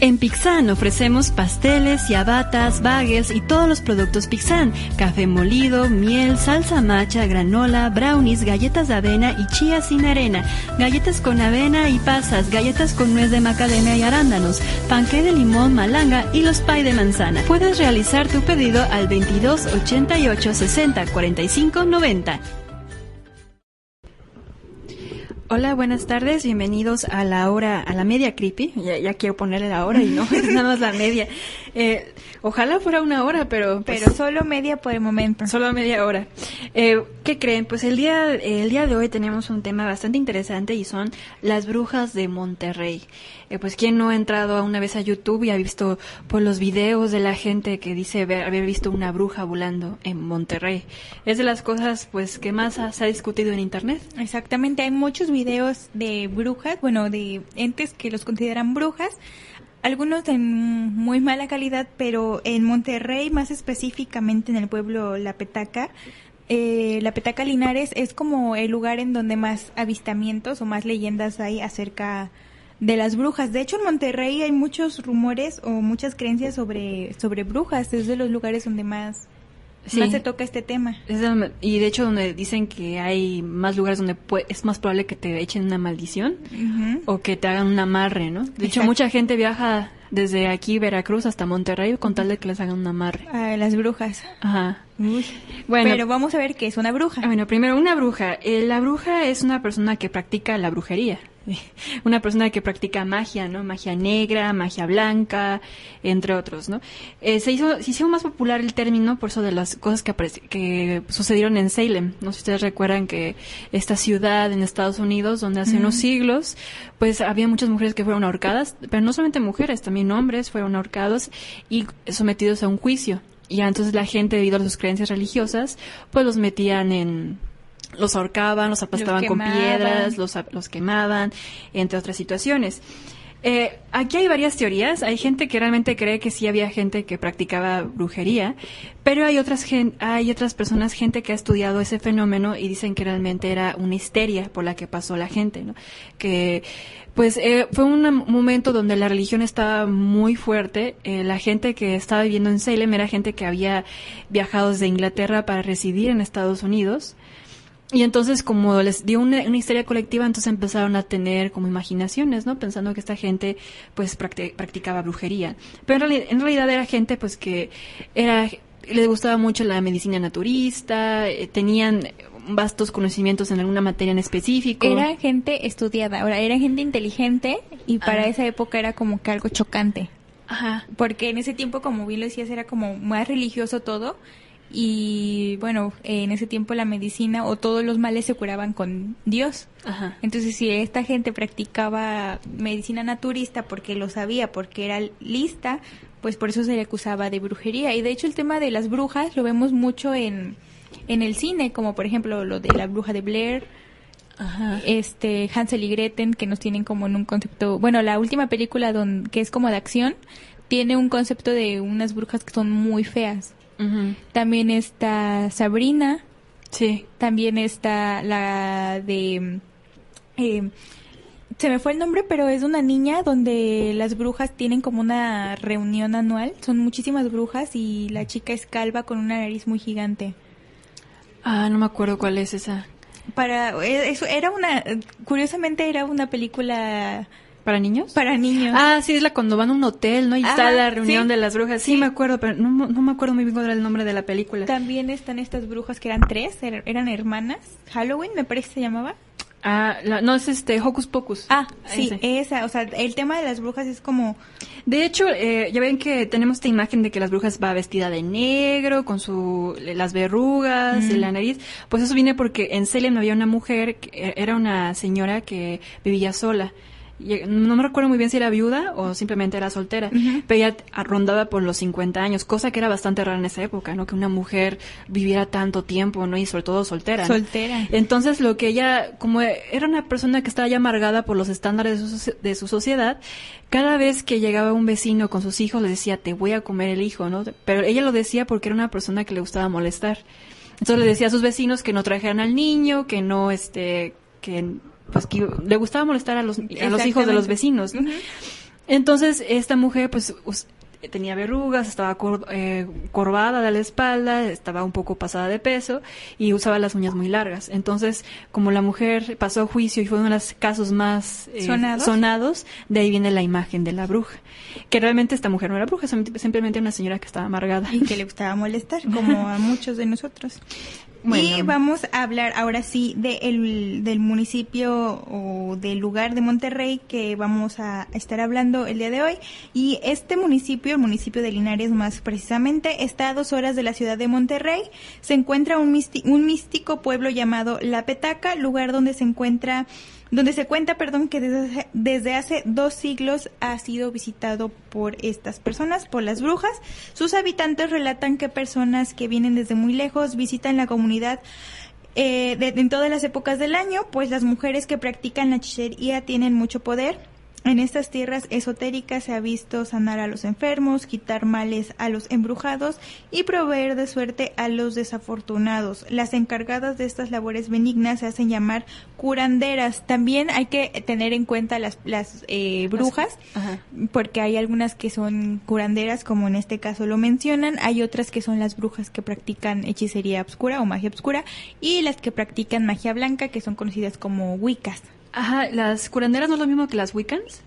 En Pixan ofrecemos pasteles, ciabatas, bagels y todos los productos Pixan. Café molido, miel, salsa macha, granola, brownies, galletas de avena y chía sin arena, galletas con avena y pasas, galletas con nuez de macadamia y arándanos, panque de limón, malanga y los pay de manzana. Puedes realizar tu pedido al 22 88 60 45 90. Hola, buenas tardes, bienvenidos a la hora, a la media creepy. Ya, ya quiero ponerle la hora y no, es nada más la media. Eh, ojalá fuera una hora, pero... Pues, pero solo media por el momento. Solo media hora. Eh, ¿Qué creen? Pues el día, el día de hoy tenemos un tema bastante interesante y son las brujas de Monterrey. Eh, pues quién no ha entrado una vez a YouTube y ha visto pues los videos de la gente que dice haber, visto una bruja volando en Monterrey. Es de las cosas pues que más se ha discutido en internet. Exactamente, hay muchos videos de brujas, bueno, de entes que los consideran brujas algunos de muy mala calidad, pero en Monterrey, más específicamente en el pueblo La Petaca, eh, La Petaca Linares es como el lugar en donde más avistamientos o más leyendas hay acerca de las brujas. De hecho, en Monterrey hay muchos rumores o muchas creencias sobre, sobre brujas. Es de los lugares donde más, se toca este tema. y de hecho, donde dicen que hay más lugares donde es más probable que te echen una maldición o que te hagan un amarre, ¿no? De hecho, mucha gente viaja desde aquí, Veracruz, hasta Monterrey con tal de que les hagan un amarre. A las brujas. Ajá. Bueno, pero vamos a ver qué es una bruja. Bueno, primero, una bruja. Eh, la bruja es una persona que practica la brujería. una persona que practica magia, ¿no? Magia negra, magia blanca, entre otros, ¿no? Eh, se, hizo, se hizo más popular el término por eso de las cosas que, que sucedieron en Salem. No sé si ustedes recuerdan que esta ciudad en Estados Unidos, donde hace unos siglos, pues había muchas mujeres que fueron ahorcadas, pero no solamente mujeres, también hombres fueron ahorcados y sometidos a un juicio. Y entonces la gente, debido a sus creencias religiosas, pues los metían en, los ahorcaban, los aplastaban con piedras, los, los quemaban, entre otras situaciones. Eh, aquí hay varias teorías. Hay gente que realmente cree que sí había gente que practicaba brujería, pero hay otras, hay otras personas, gente que ha estudiado ese fenómeno y dicen que realmente era una histeria por la que pasó la gente, ¿no? Que, pues, eh, fue un momento donde la religión estaba muy fuerte. Eh, la gente que estaba viviendo en Salem era gente que había viajado desde Inglaterra para residir en Estados Unidos. Y entonces, como les dio una, historia colectiva, entonces empezaron a tener como imaginaciones, ¿no? Pensando que esta gente, pues, practicaba brujería. Pero en realidad, era gente, pues, que era, les gustaba mucho la medicina naturista, eh, tenían vastos conocimientos en alguna materia en específico. Era gente estudiada, ahora era gente inteligente y para esa época era como que algo chocante. Ajá. Porque en ese tiempo, como bien lo decías, era como más religioso todo y bueno, en ese tiempo la medicina o todos los males se curaban con Dios. Entonces, si esta gente practicaba medicina naturista porque lo sabía, porque era lista, pues por eso se le acusaba de brujería. Y de hecho el tema de las brujas lo vemos mucho en, en el cine, como por ejemplo lo de la bruja de Blair, este Hansel y Gretel, que nos tienen como en un concepto, bueno, la última película don, que es como de acción, tiene un concepto de unas brujas que son muy feas. También está Sabrina. Sí. También está la de... Eh, se me fue el nombre, pero es una niña donde las brujas tienen como una reunión anual. Son muchísimas brujas y la chica es calva con una nariz muy gigante. Ah, no me acuerdo cuál es esa. Para eh, eso era una curiosamente era una película ¿Para niños? Para niños. Ah, sí, es la cuando van a un hotel, ¿no? Y está la reunión de las brujas. Sí, me acuerdo, pero no, no, me acuerdo muy bien cuál era el nombre de la película. También están estas brujas que eran tres, er, eran hermanas. Halloween, me parece se llamaba. Ah, no, es este, Hocus Pocus. Ah, sí, esa, o sea, el tema de las brujas es como... De hecho, eh, ya ven que tenemos esta imagen de que las brujas va vestida de negro, con su, las verrugas, y la nariz. Pues eso viene porque en Salem había una mujer, que era una señora que vivía sola no me recuerdo muy bien si era viuda o simplemente era soltera, pero ella rondaba por los 50 años, cosa que era bastante rara en esa época, ¿no? Que una mujer viviera tanto tiempo, ¿no? Y sobre todo soltera. Soltera. Entonces, lo que ella, como era una persona que estaba ya amargada por los estándares de su, de su sociedad, cada vez que llegaba un vecino con sus hijos le decía, te voy a comer el hijo, ¿no? Pero ella lo decía porque era una persona que le gustaba molestar. Entonces le decía a sus vecinos que no trajeran al niño, que no, este, que, pues que le gustaba molestar a los, a los hijos de los vecinos. Entonces esta mujer, pues, tenía verrugas, estaba eh, corvada de la espalda, estaba un poco pasada de peso y usaba las uñas muy largas. Entonces, como la mujer pasó a juicio y fue uno de los casos más eh, ¿Sonados? ¿Sonados? de ahí viene la imagen de la bruja. Que realmente esta mujer no era bruja, simplemente una señora que estaba amargada. Y que le gustaba molestar, como a muchos de nosotros. Y vamos a hablar ahora sí de del municipio o del lugar de Monterrey que vamos a estar hablando el día de hoy. Y este municipio, el municipio de Linares más precisamente, está a dos horas de la ciudad de Monterrey. Se encuentra un, un místico pueblo llamado La Petaca, lugar donde se encuentra donde se cuenta, perdón, que desde, desde, hace dos siglos ha sido visitado por estas personas, por las brujas. Sus habitantes relatan que personas que vienen desde muy lejos visitan la comunidad eh, en todas las épocas del año, pues las mujeres que practican la hechicería tienen mucho poder en estas tierras esotéricas se ha visto sanar a los enfermos, quitar males a los embrujados y proveer de suerte a los desafortunados. Las encargadas de estas labores benignas se hacen llamar curanderas. También hay que tener en cuenta las, las eh, brujas, porque hay algunas que son curanderas, como en este caso lo mencionan. Hay otras que son las brujas que practican hechicería obscura o magia obscura y las que practican magia blanca, que son conocidas como wiccas. Ajá, ¿las curanderas no es lo mismo que las Wiccans?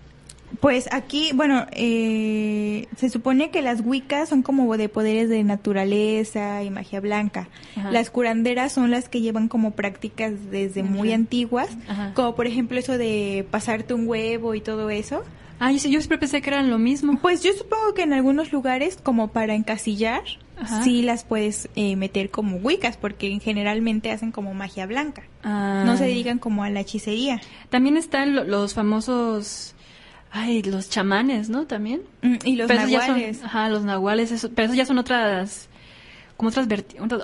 Pues aquí, bueno, eh, se supone que las Wiccas son como de poderes de naturaleza y magia blanca. Las curanderas son las que llevan como prácticas desde muy antiguas, como por ejemplo eso de pasarte un huevo y todo eso. Ah, yo, siempre pensé que eran lo mismo. Pues yo supongo que en algunos lugares, como para encasillar, sí las puedes eh, meter como Wiccas, porque generalmente hacen como magia blanca. Ah. No se dedican como a la hechicería. También están los famosos... Ay, los chamanes, ¿no? También. Mm, y los nahuales. ajá, los nahuales, pero eso ya son otras como otras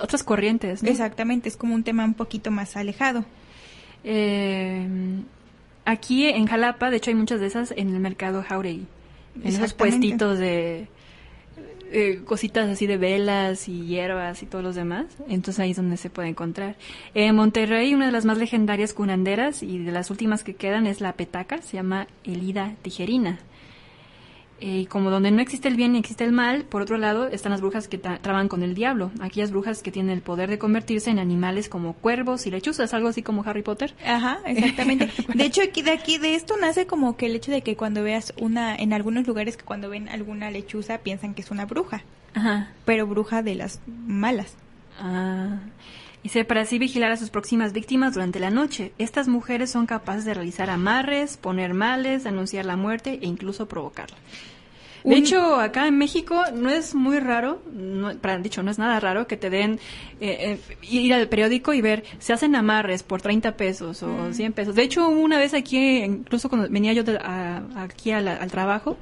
otras corrientes, ¿no? Exactamente, es como un tema un poquito más alejado. Eh, aquí en Jalapa, de hecho hay muchas de esas en el mercado Jauregui, en esos puestitos de eh, cositas así de velas y hierbas y todos los demás. Entonces ahí es donde se puede encontrar. En Monterrey, una de las más legendarias curanderas y de las últimas que quedan es la petaca, se llama Elida Tijerina. Y como donde no existe el bien ni existe el mal, por otro lado están las brujas que traban con el diablo, aquellas brujas que tienen el poder de convertirse en animales como cuervos y lechuzas, algo así como Harry Potter. Ajá, exactamente. de hecho, aquí de aquí de esto nace como que el hecho de que cuando veas una en algunos lugares que cuando ven alguna lechuza piensan que es una bruja. Ajá. Pero bruja de las malas. Ah. Y se para así vigilar a sus próximas víctimas durante la noche. Estas mujeres son capaces de realizar amarres, poner males, anunciar la muerte e incluso provocarla. De hecho, acá en México no es muy raro, no, para dicho, no es nada raro que te den eh, eh, ir al periódico y ver, se hacen amarres por 30 pesos o 100 pesos. De hecho, una vez aquí, incluso cuando venía yo aquí al trabajo,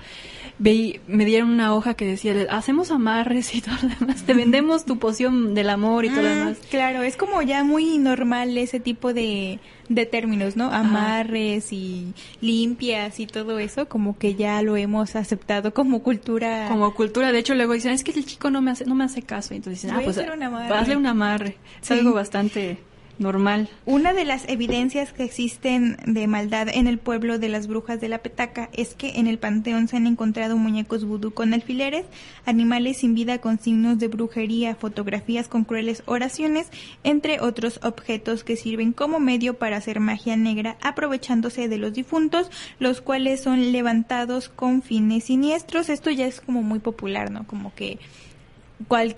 me dieron una hoja que decía, hacemos amarres y todo lo demás, te vendemos tu poción del amor y todo lo ah, demás. Claro, es como ya muy normal ese tipo de, de términos, ¿no? Amarres y limpias y todo eso, como que ya lo hemos aceptado como cultura. Como cultura, de hecho luego dicen, es que el chico no me hace, no me hace caso, entonces dicen, ah, pues hazle un amarre. Es algo bastante normal. Una de las evidencias que existen de maldad en el pueblo de las brujas de la Petaca es que en el panteón se han encontrado muñecos vudú con alfileres, animales sin vida con signos de brujería, fotografías con crueles oraciones, entre otros objetos que sirven como medio para hacer magia negra aprovechándose de los difuntos, los cuales son levantados con fines siniestros. Esto ya es como muy popular, ¿no? Como que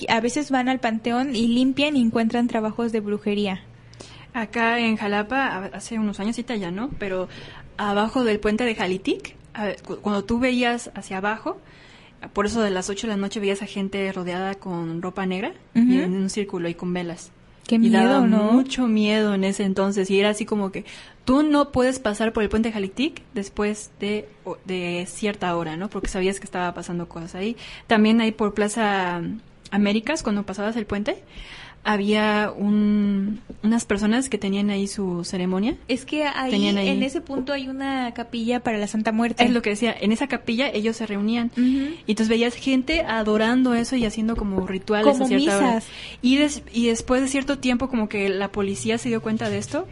a veces van al panteón y limpian y encuentran trabajos de brujería. Acá en Jalapa, hace unos años ya no, pero abajo del puente de Jalitic, cuando tú veías hacia abajo, por eso de las 8 de la noche veías a gente rodeada con ropa negra y en un círculo y con velas. Qué miedo, ¿no? Mucho miedo en ese entonces. Y era así como que tú no puedes pasar por el puente Jalictic después de, de cierta hora, ¿no? Porque sabías que estaba pasando cosas ahí. También ahí por Plaza Américas, cuando pasabas el puente, había un, unas personas que tenían ahí su ceremonia. Es que ahí, en ese punto hay una capilla para la Santa Muerte. Es lo que decía, en esa capilla ellos se reunían y entonces veías gente adorando eso y haciendo como rituales como misas. Y, y después de cierto tiempo como que la policía se dio cuenta de esto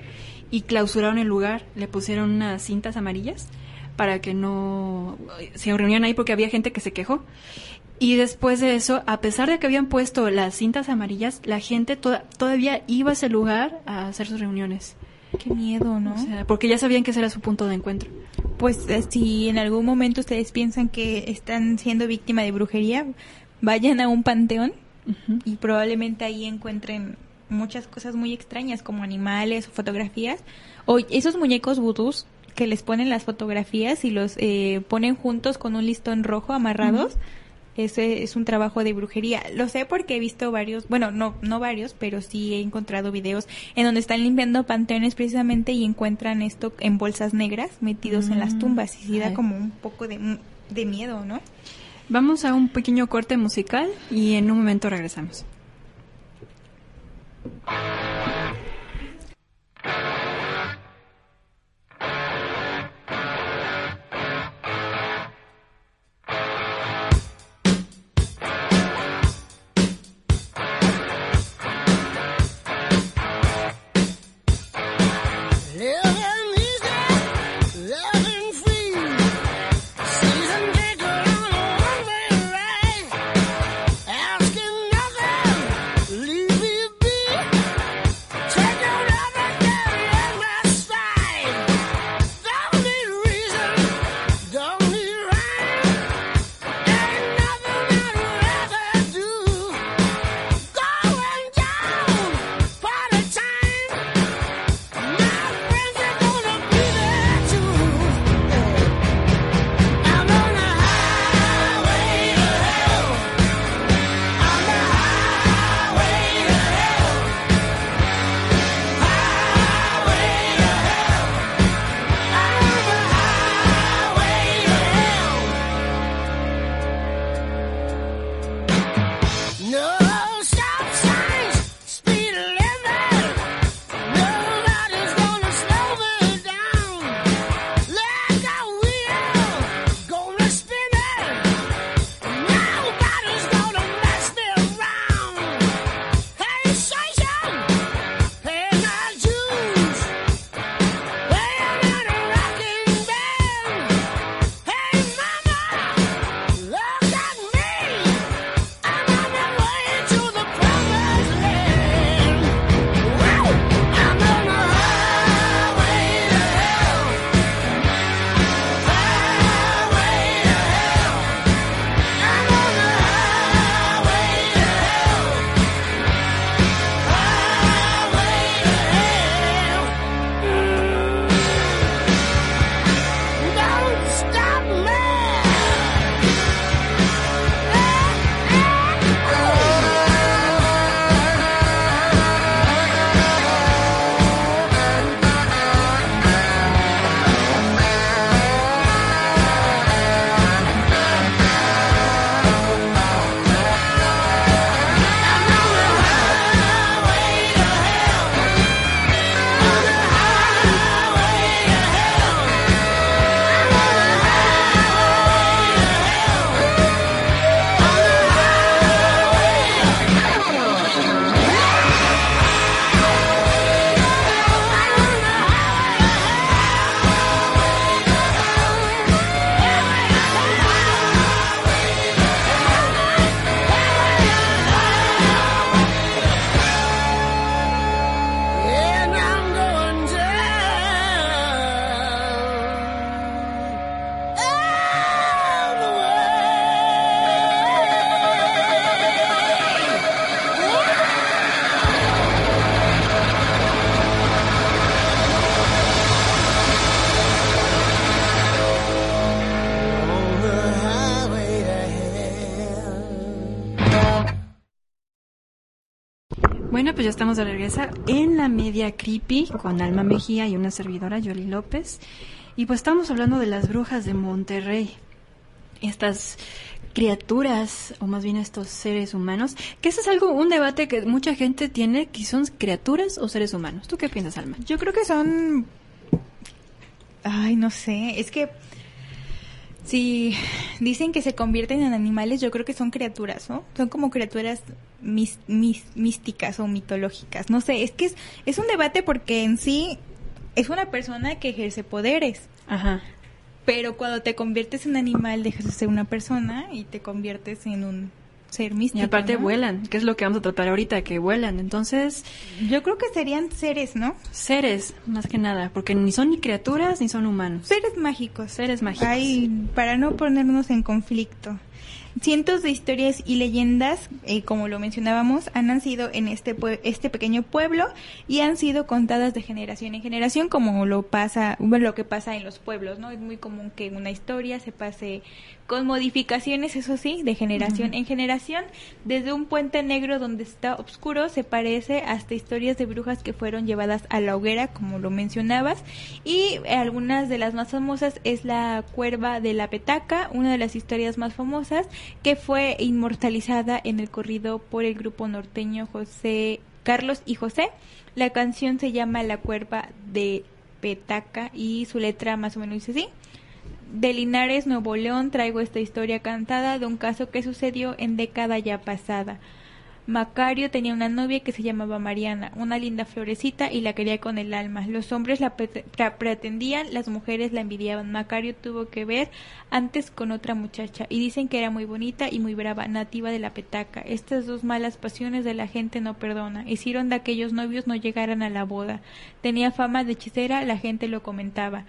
y clausuraron el lugar, le pusieron unas cintas amarillas para que no se reunieran ahí porque había gente que se quejó y después de eso, a pesar de que habían puesto las cintas amarillas, la gente todavía iba a ese lugar a hacer sus reuniones. Qué miedo, ¿no? O sea, porque ya sabían que ese era su punto de encuentro. Pues eh, si en algún momento ustedes piensan que están siendo víctima de brujería, vayan a un panteón y probablemente ahí encuentren muchas cosas muy extrañas como animales o fotografías o esos muñecos vudús que les ponen las fotografías y los eh, ponen juntos con un listón rojo amarrados ese es un trabajo de brujería. Lo sé porque he visto varios, bueno, no, no varios, pero sí he encontrado videos en donde están limpiando panteones precisamente y encuentran esto en bolsas negras metidos en las mm. tumbas y sí da como un poco de, de miedo, ¿no? Vamos a un pequeño corte musical y en un momento regresamos. Bueno, pues ya estamos de regreso en la media creepy con Alma Mejía y una servidora, Yoli López. Y pues estamos hablando de las brujas de Monterrey. Estas criaturas, o más bien estos seres humanos, que ese es algo, un debate que mucha gente tiene, que son criaturas o seres humanos. ¿Tú qué piensas, Alma? Yo creo que son... Ay, no sé, es que si dicen que se convierten en animales, yo creo que son criaturas, ¿no? Son como criaturas místicas o mitológicas. No sé, es que es, es un debate porque en sí es una persona que ejerce poderes. Ajá. Pero cuando te conviertes en animal, dejas de ser una persona y te conviertes en un ser místico. Y aparte vuelan, que es lo que vamos a tratar ahorita, que vuelan. Entonces, yo creo que serían seres, ¿no? Seres, más que nada, porque ni son ni criaturas ni son humanos. Seres mágicos. Seres mágicos. Ay, para no ponernos en conflicto. Cientos de historias y leyendas, eh, como lo mencionábamos, han nacido en este, este pequeño pueblo y han sido contadas de generación en generación, como lo pasa, lo que pasa en los pueblos, ¿no? Es muy común que una historia se pase con modificaciones, eso sí, de generación en generación. Desde un puente negro donde está oscuro se parece hasta historias de brujas que fueron llevadas a la hoguera, como lo mencionabas. Y algunas de las más famosas es la cuerva de la petaca, una de las historias más famosas, que fue inmortalizada en el corrido por el grupo norteño José Carlos y José. La canción se llama La cuerva de petaca y su letra más o menos dice así de Linares, Nuevo León, traigo esta historia cantada de un caso que sucedió en década ya pasada. Macario tenía una novia que se llamaba Mariana, una linda florecita y la quería con el alma. Los hombres la pretendían, las mujeres la envidiaban. Macario tuvo que ver antes con otra muchacha y dicen que era muy bonita y muy brava, nativa de la petaca. Estas dos malas pasiones de la gente no perdona. Hicieron de aquellos novios no llegaran a la boda. Tenía fama de hechicera, la gente lo comentaba.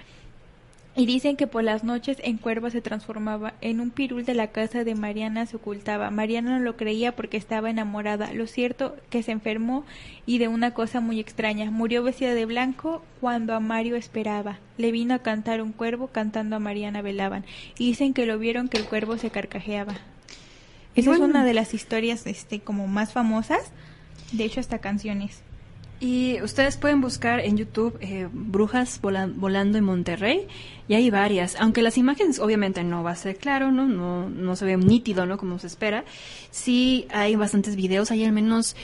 Y dicen que por las noches en cuerva se transformaba. En un pirul de la casa de Mariana se ocultaba. Mariana no lo creía porque estaba enamorada. Lo cierto que se enfermó y de una cosa muy extraña. Murió vestida de blanco cuando a Mario esperaba. Le vino a cantar un cuervo, cantando a Mariana velaban. Y dicen que lo vieron que el cuervo se carcajeaba. Esa es una de las historias este como más famosas. De hecho, hasta canciones. Y ustedes pueden buscar en YouTube eh, Brujas volando en Monterrey y hay varias, aunque las imágenes obviamente no va a ser claro, ¿no? No, no se ve nítido, ¿no? Como se espera. Sí hay bastantes videos, hay al menos,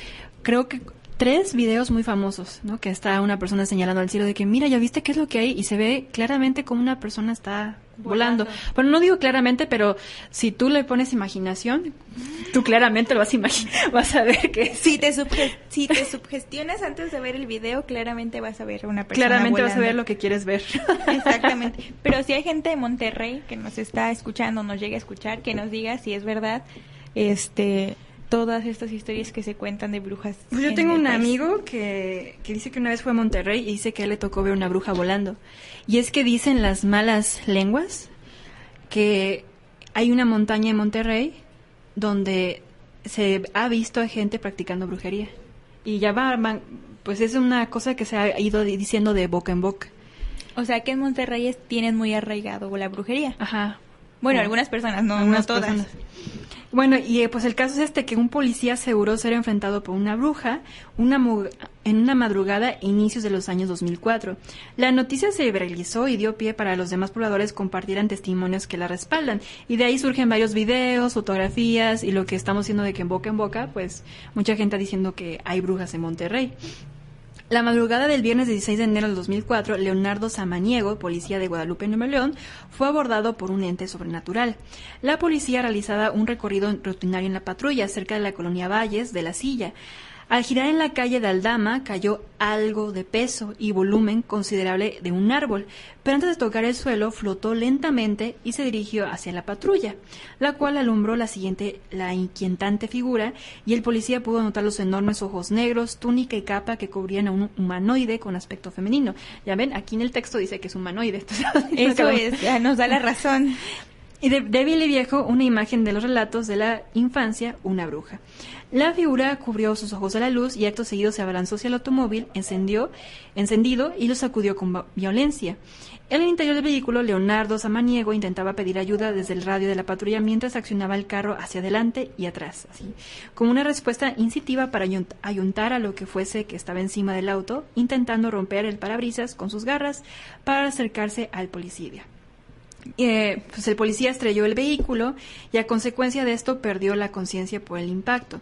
creo que tres videos muy famosos, ¿no? Que está una persona señalando al cielo de que, mira, ya viste qué es lo que hay y se ve claramente como una persona está volando. Bueno, no digo claramente, pero si tú le pones imaginación, tú claramente lo vas a imaginar, vas a ver que... Si te, si te sugestionas antes de ver el video, claramente vas a ver una persona Claramente vas a ver lo que quieres ver. Exactamente. Pero si hay gente de Monterrey que nos está escuchando, nos llegue a escuchar, que nos diga si es verdad, este todas estas historias que se cuentan de brujas. Pues yo tengo un amigo que, que dice que una vez fue a Monterrey y dice que a él le tocó ver una bruja volando. Y es que dicen las malas lenguas que hay una montaña en Monterrey donde se ha visto a gente practicando brujería. Y ya va, pues es una cosa que se ha ido diciendo de boca en boca. O sea que en Monterrey tienen muy arraigado la brujería. Ajá. Bueno, algunas personas, no, no todas. Bueno, y eh, pues el caso es este, que un policía aseguró ser enfrentado por una bruja una en una madrugada inicios de los años 2004. La noticia se viralizó y dio pie para los demás pobladores compartieran testimonios que la respaldan. Y de ahí surgen varios videos, fotografías y lo que estamos viendo de que en boca en boca, pues mucha gente diciendo que hay brujas en Monterrey. La madrugada del viernes 16 de enero del 2004, Leonardo Samaniego, policía de Guadalupe, Nuevo León, fue abordado por un ente sobrenatural. La policía realizaba un recorrido rutinario en la patrulla cerca de la colonia Valles de la Silla. Al girar en la calle de Aldama cayó algo de peso y volumen considerable de un árbol, pero antes de tocar el suelo flotó lentamente y se dirigió hacia la patrulla, la cual alumbró la siguiente la inquietante figura y el policía pudo notar los enormes ojos negros, túnica y capa que cubrían a un humanoide con aspecto femenino. Ya ven, aquí en el texto dice que es humanoide. Eso es, ya nos da la razón. Y de, débil y viejo, una imagen de los relatos de la infancia, una bruja. La figura cubrió sus ojos a la luz y acto seguido se abalanzó hacia el automóvil, encendió, encendido y lo sacudió con violencia. En el interior del vehículo, Leonardo Samaniego intentaba pedir ayuda desde el radio de la patrulla mientras accionaba el carro hacia adelante y atrás, así, como una respuesta incitiva para ayuntar a lo que fuese que estaba encima del auto, intentando romper el parabrisas con sus garras para acercarse al policía. Eh, pues el policía estrelló el vehículo y a consecuencia de esto perdió la conciencia por el impacto.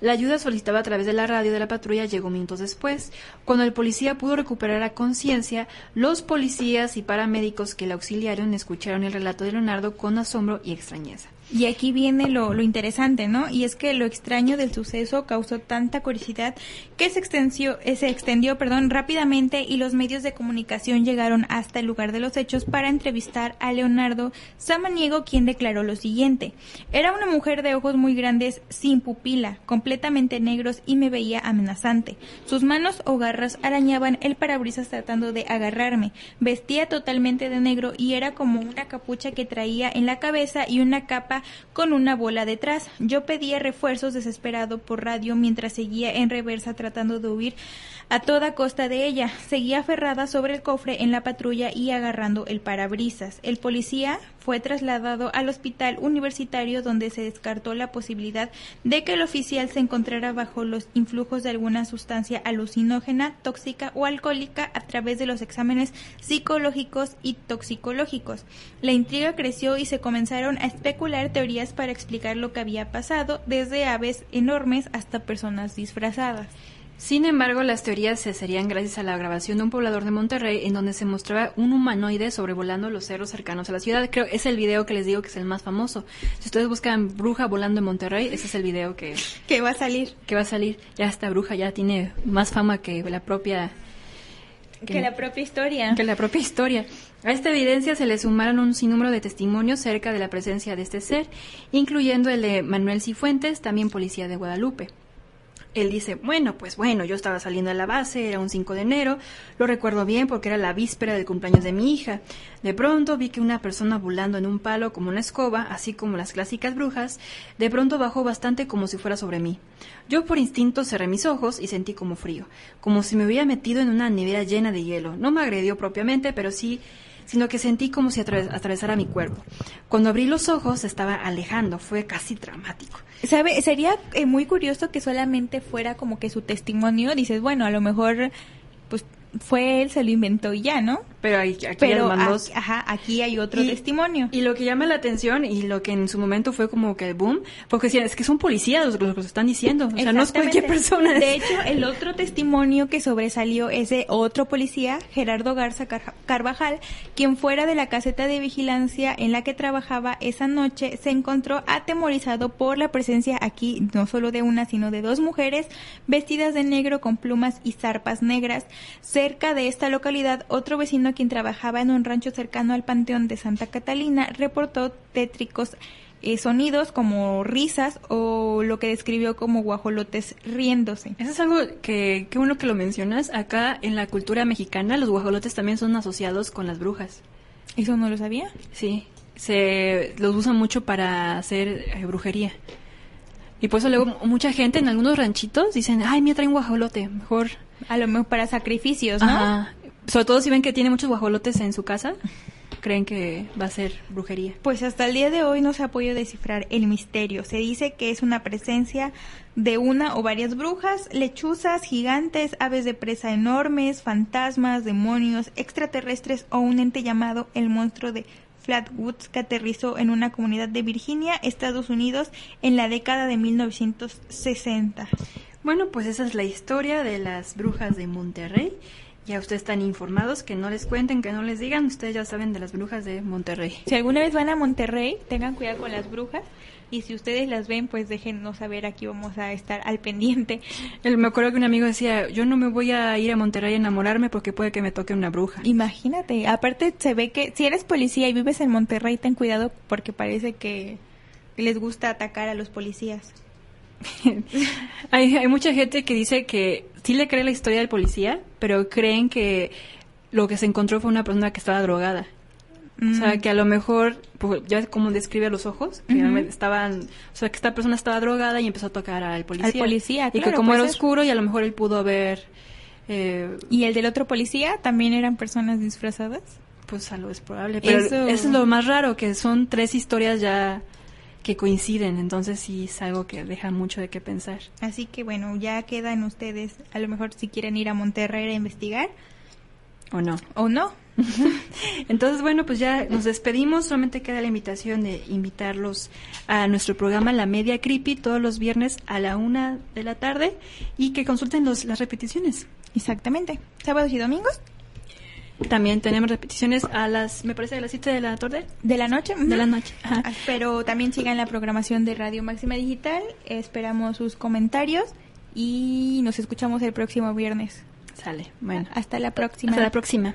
La ayuda solicitada a través de la radio de la patrulla llegó minutos después. Cuando el policía pudo recuperar la conciencia, los policías y paramédicos que le auxiliaron escucharon el relato de Leonardo con asombro y extrañeza. Y aquí viene lo, lo, interesante, ¿no? Y es que lo extraño del suceso causó tanta curiosidad que se, extendió, eh, se extendió perdón, rápidamente y los medios de comunicación llegaron hasta el lugar de los hechos para entrevistar a Leonardo Samaniego, quien declaró lo siguiente. Era una mujer de ojos muy grandes, sin pupila, completamente negros y me veía amenazante. Sus manos o garras arañaban el parabrisas tratando de agarrarme. Vestía totalmente de negro y era como una capucha que traía en la cabeza y una capa con una bola detrás. Yo pedía refuerzos desesperado por radio mientras seguía en reversa tratando de huir a toda costa de ella. Seguía aferrada sobre el cofre en la patrulla y agarrando el parabrisas. El policía fue trasladado al hospital universitario donde se descartó la posibilidad de que el oficial se encontrara bajo los influjos de alguna sustancia alucinógena, tóxica o alcohólica a través de los exámenes psicológicos y toxicológicos. La intriga creció y se comenzaron a especular teorías para explicar lo que había pasado, desde aves enormes hasta personas disfrazadas. Sin embargo, las teorías se serían gracias a la grabación de un poblador de Monterrey en donde se mostraba un humanoide sobrevolando los cerros cercanos a la ciudad. Creo es el video que les digo que es el más famoso. Si ustedes buscan bruja volando en Monterrey, ese es el video que que va a salir. Que va a salir. Ya esta bruja ya tiene más fama que la propia que, la propia historia. Que la propia historia. A esta evidencia se le sumaron un sinnúmero de testimonios cerca de la presencia de este ser, incluyendo el de Manuel Cifuentes, también policía de Guadalupe él dice, bueno, pues bueno, yo estaba saliendo de la base, era un 5 de enero, lo recuerdo bien porque era la víspera del cumpleaños de mi hija. De pronto vi que una persona volando en un palo como una escoba, así como las clásicas brujas, de pronto bajó bastante como si fuera sobre mí. Yo por instinto cerré mis ojos y sentí como frío, como si me hubiera metido en una nevera llena de hielo. No me agredió propiamente, pero sí sino que sentí como si atravesara mi cuerpo. Cuando abrí los ojos estaba alejando, fue casi dramático. ¿Sabe? Sería eh, muy curioso que solamente fuera como que su testimonio, dices, bueno, a lo mejor pues fue él, se lo inventó y ya, ¿no? Pero aquí Pero aquí, ajá, aquí hay otro testimonio. Y lo que llama la atención y lo que en su momento fue como que boom, porque decían, es que son policías los, que están diciendo, o sea, no es cualquier persona. De hecho, el otro testimonio que sobresalió es de otro policía, Gerardo Garza Carvajal, quien fuera de la caseta de vigilancia en la que trabajaba esa noche se encontró atemorizado por la presencia aquí no solo de una, sino de dos mujeres vestidas de negro con plumas y zarpas negras. Cerca de esta localidad, otro vecino quien trabajaba en un rancho cercano al Panteón de Santa Catalina, reportó tétricos eh, sonidos como risas o lo que describió como guajolotes riéndose. Eso es algo que, qué bueno que lo mencionas. Acá en la cultura mexicana los guajolotes también son asociados con las brujas. ¿Eso no lo sabía? Sí, se los usan mucho para hacer eh, brujería. Y por eso luego mucha gente en algunos ranchitos dicen, ay, me trae un guajolote, mejor... A lo mejor para sacrificios, ¿no? sobre todo si ven que tiene muchos guajolotes en su casa, creen que va a ser brujería. Pues hasta el día de hoy no se ha podido descifrar el misterio. Se dice que es una presencia de una o varias brujas, lechuzas, gigantes, aves de presa enormes, fantasmas, demonios, extraterrestres o un ente llamado el monstruo de Flatwoods que aterrizó en una comunidad de Virginia, Estados Unidos, en la década de 1960. Bueno, pues esa es la historia de las brujas de Monterrey. Ya ustedes están informados, que no les cuenten, que no les digan, ustedes ya saben de las brujas de Monterrey. Si alguna vez van a Monterrey, tengan cuidado con las brujas y si ustedes las ven, pues déjennos saber, aquí vamos a estar al pendiente. El, me acuerdo que un amigo decía, yo no me voy a ir a Monterrey a enamorarme porque puede que me toque una bruja. Imagínate, aparte se ve que si eres policía y vives en Monterrey, ten cuidado porque parece que les gusta atacar a los policías. hay, hay mucha gente que dice que sí le cree la historia del policía, pero creen que lo que se encontró fue una persona que estaba drogada. O sea, que a lo mejor, pues, ya cómo describe los ojos, que estaban, o sea, que esta persona estaba drogada y empezó a tocar al policía. Al policía, Y que como era oscuro y a lo mejor él pudo ver... Eh, ¿Y el del otro policía también eran personas disfrazadas? Pues algo es probable, pero eso... eso es lo más raro, que son tres historias ya que coinciden, entonces sí es algo que deja mucho de qué pensar. Así que bueno, ya quedan ustedes, a lo mejor si quieren ir a Monterrey a investigar. O no. O no. entonces bueno, pues ya nos despedimos, solamente queda la invitación de invitarlos a nuestro programa La Media Creepy todos los viernes a la una de la tarde y que consulten los, las repeticiones. Exactamente. Sábados y domingos también tenemos repeticiones a las, me parece, a las 7 de la tarde. De la noche. De la noche. Ah, pero también sigan la programación de Radio Máxima Digital. Esperamos sus comentarios y nos escuchamos el próximo viernes. Sale. Bueno. Hasta la próxima. Hasta la próxima.